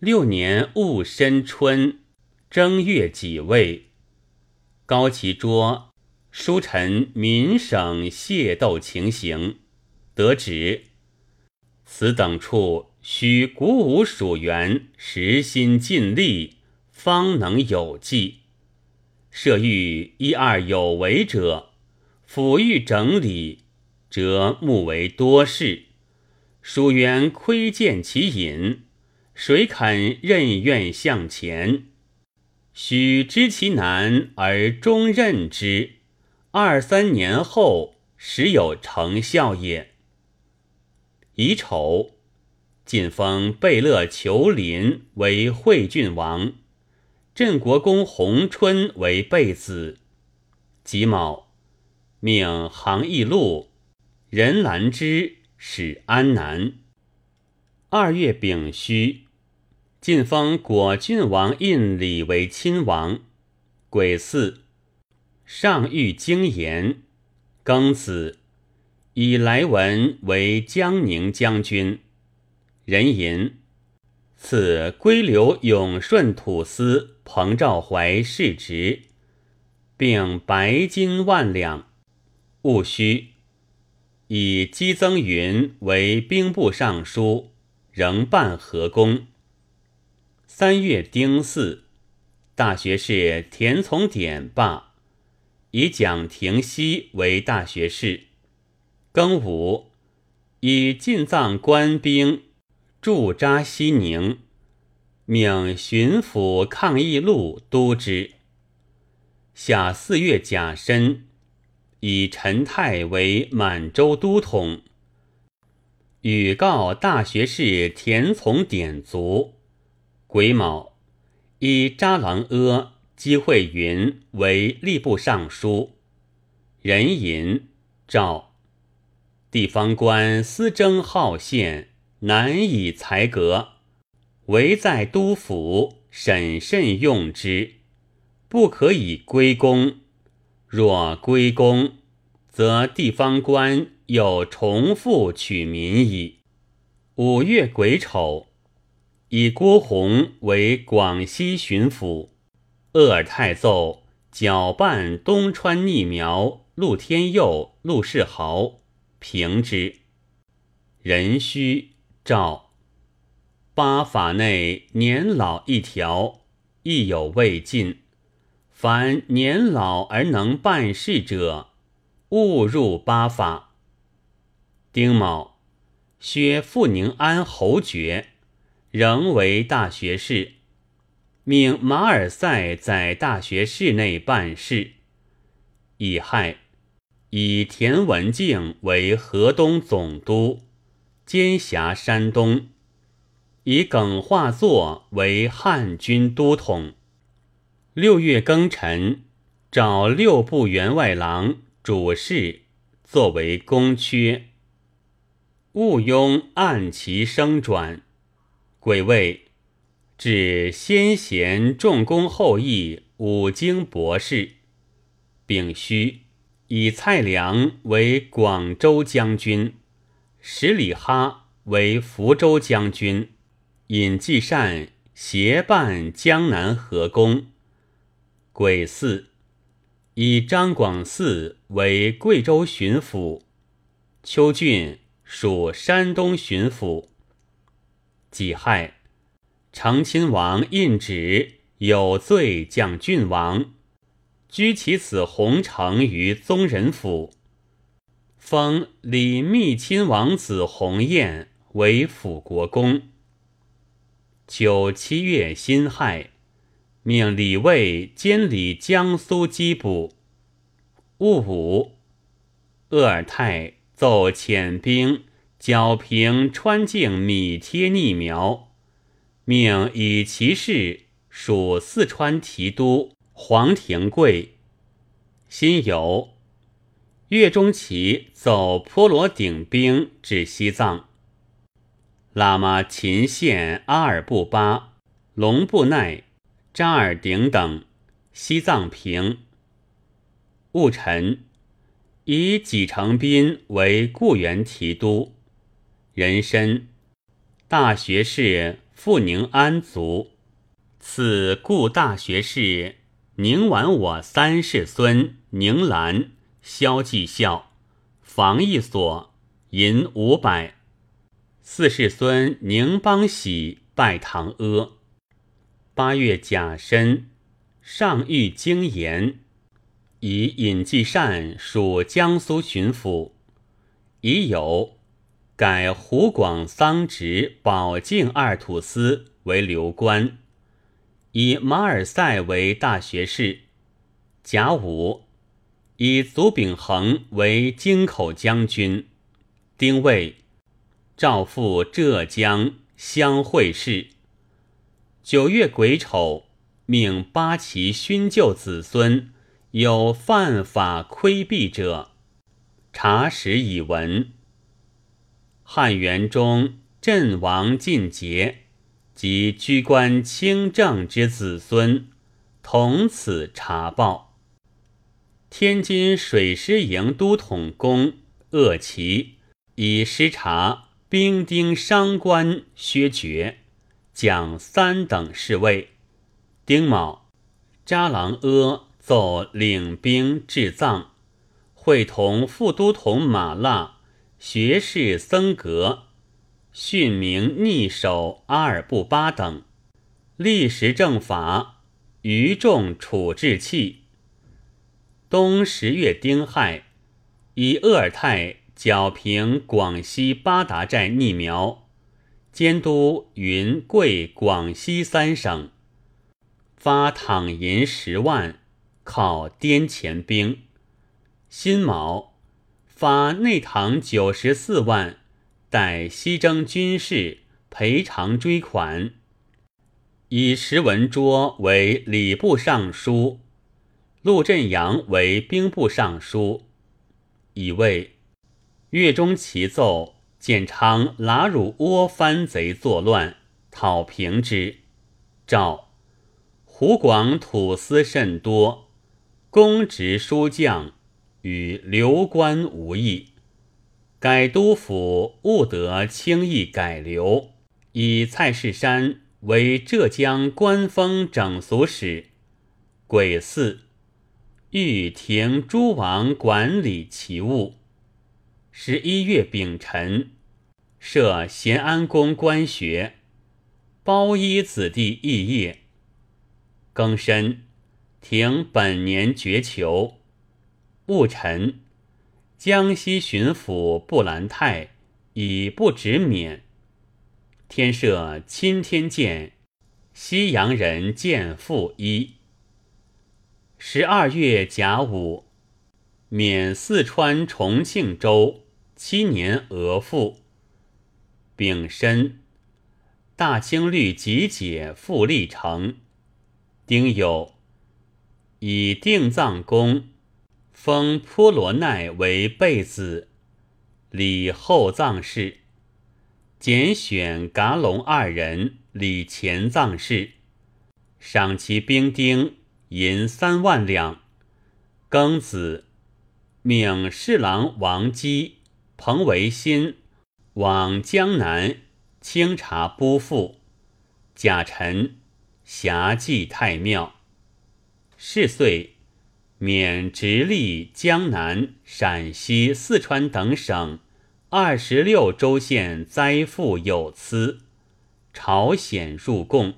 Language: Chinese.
六年戊申春正月己未，高其桌书陈民省械斗情形，得旨：此等处须鼓舞属员，实心尽力，方能有计。设欲一二有为者，抚欲整理，则目为多事。属员窥见其隐，谁肯任愿向前？须知其难而终任之，二三年后时有成效也。乙丑，晋封贝勒求林为惠郡王。镇国公弘春为备子，己卯，命杭义禄、任兰之使安南。二月丙戌，晋封果郡王胤礼为亲王。癸巳，上谕京言。庚子，以来文为江宁将军。壬寅。赐归流永顺土司彭兆怀世职，并白金万两。戊戌，以姬增云为兵部尚书，仍办河工。三月丁巳，大学士田从典罢，以蒋廷锡为大学士。庚午，以进藏官兵。驻扎西宁，命巡抚抗议录督之。下四月甲申，以陈泰为满洲都统。予告大学士田从典卒。癸卯，以扎郎阿姬惠云为吏部尚书。壬寅，诏地方官私征号县。难以裁革，唯在都府审慎用之，不可以归公。若归公，则地方官又重复取民矣。五月癸丑，以郭弘为广西巡抚。鄂尔泰奏搅拌东川逆苗陆天佑、陆世豪平之。壬戌。诏八法内年老一条，亦有未尽。凡年老而能办事者，勿入八法。丁卯，薛富宁安侯爵，仍为大学士，命马尔赛在大学室内办事。乙亥，以田文镜为河东总督。兼辖山东，以耿化作为汉军都统。六月庚辰，召六部员外郎、主事作为公缺。毋庸按其升转。癸未，至先贤重功后义五经博士。丙戌，以蔡良为广州将军。十里哈为福州将军，尹继善协办江南河工。癸巳，以张广嗣为贵州巡抚，邱俊属山东巡抚。己亥，成亲王印旨有罪降郡王，居其子弘成于宗人府。封李密亲王子弘彦为辅国公。九七月辛亥，命李卫监理江苏缉捕。戊午，鄂尔泰奏遣兵剿平川境米贴逆苗，命以其事属四川提督黄廷贵。辛酉。岳钟琪走坡罗顶兵至西藏，喇嘛秦县阿尔布巴、龙布奈、扎尔顶等西藏平。戊辰，以己成斌为固原提督，人参大学士傅宁安卒。此故大学士宁完我三世孙宁兰萧继孝防疫所银五百。四世孙宁邦喜拜堂阿。八月甲申，上谕京言，以尹继善属江苏巡抚，已有改湖广桑植保靖二土司为留官，以马尔赛为大学士。甲午，以祖秉衡为京口将军。丁未。诏赴浙江乡会事。九月癸丑，命八旗勋旧子孙有犯法窥避者，查实以闻。汉元中阵亡尽节及居官清正之子孙，同此查报。天津水师营都统公鄂奇以师察。兵丁商官削爵，奖三等侍卫。丁卯，扎郎阿奏领兵治藏，会同副都统马腊、学士僧格、训明逆守阿尔布巴等，立时正法，余众处置器。冬十月丁亥，以鄂尔泰。剿平广西八达寨逆苗，监督云贵广西三省，发躺银十万，犒滇黔兵。辛卯，发内堂九十四万，待西征军事赔偿追款。以石文卓为礼部尚书，陆振阳为兵部尚书，以为。月中齐奏，建昌拉入倭藩贼作乱，讨平之。诏：湖广土司甚多，公职书将与流官无异。改督府务得轻易改流，以蔡世山为浙江官封整俗使。癸巳，欲停诸王管理其务。十一月丙辰，设咸安宫官学，包衣子弟肄业。庚申，停本年绝囚。戊辰，江西巡抚布兰泰以不直免。天赦钦天监，西洋人见复一。十二月甲午，免四川重庆州。七年额赋，丙申，大清律集解复立成。丁酉，以定藏公封颇罗奈为贝子，礼后藏事。拣选噶隆二人理前藏事，赏其兵丁银三万两。庚子，命侍郎王基。彭维新往江南清查拨赋，贾臣辖祭太庙。是岁，免直隶、江南、陕西、四川等省二十六州县灾赋有司，朝鲜入贡。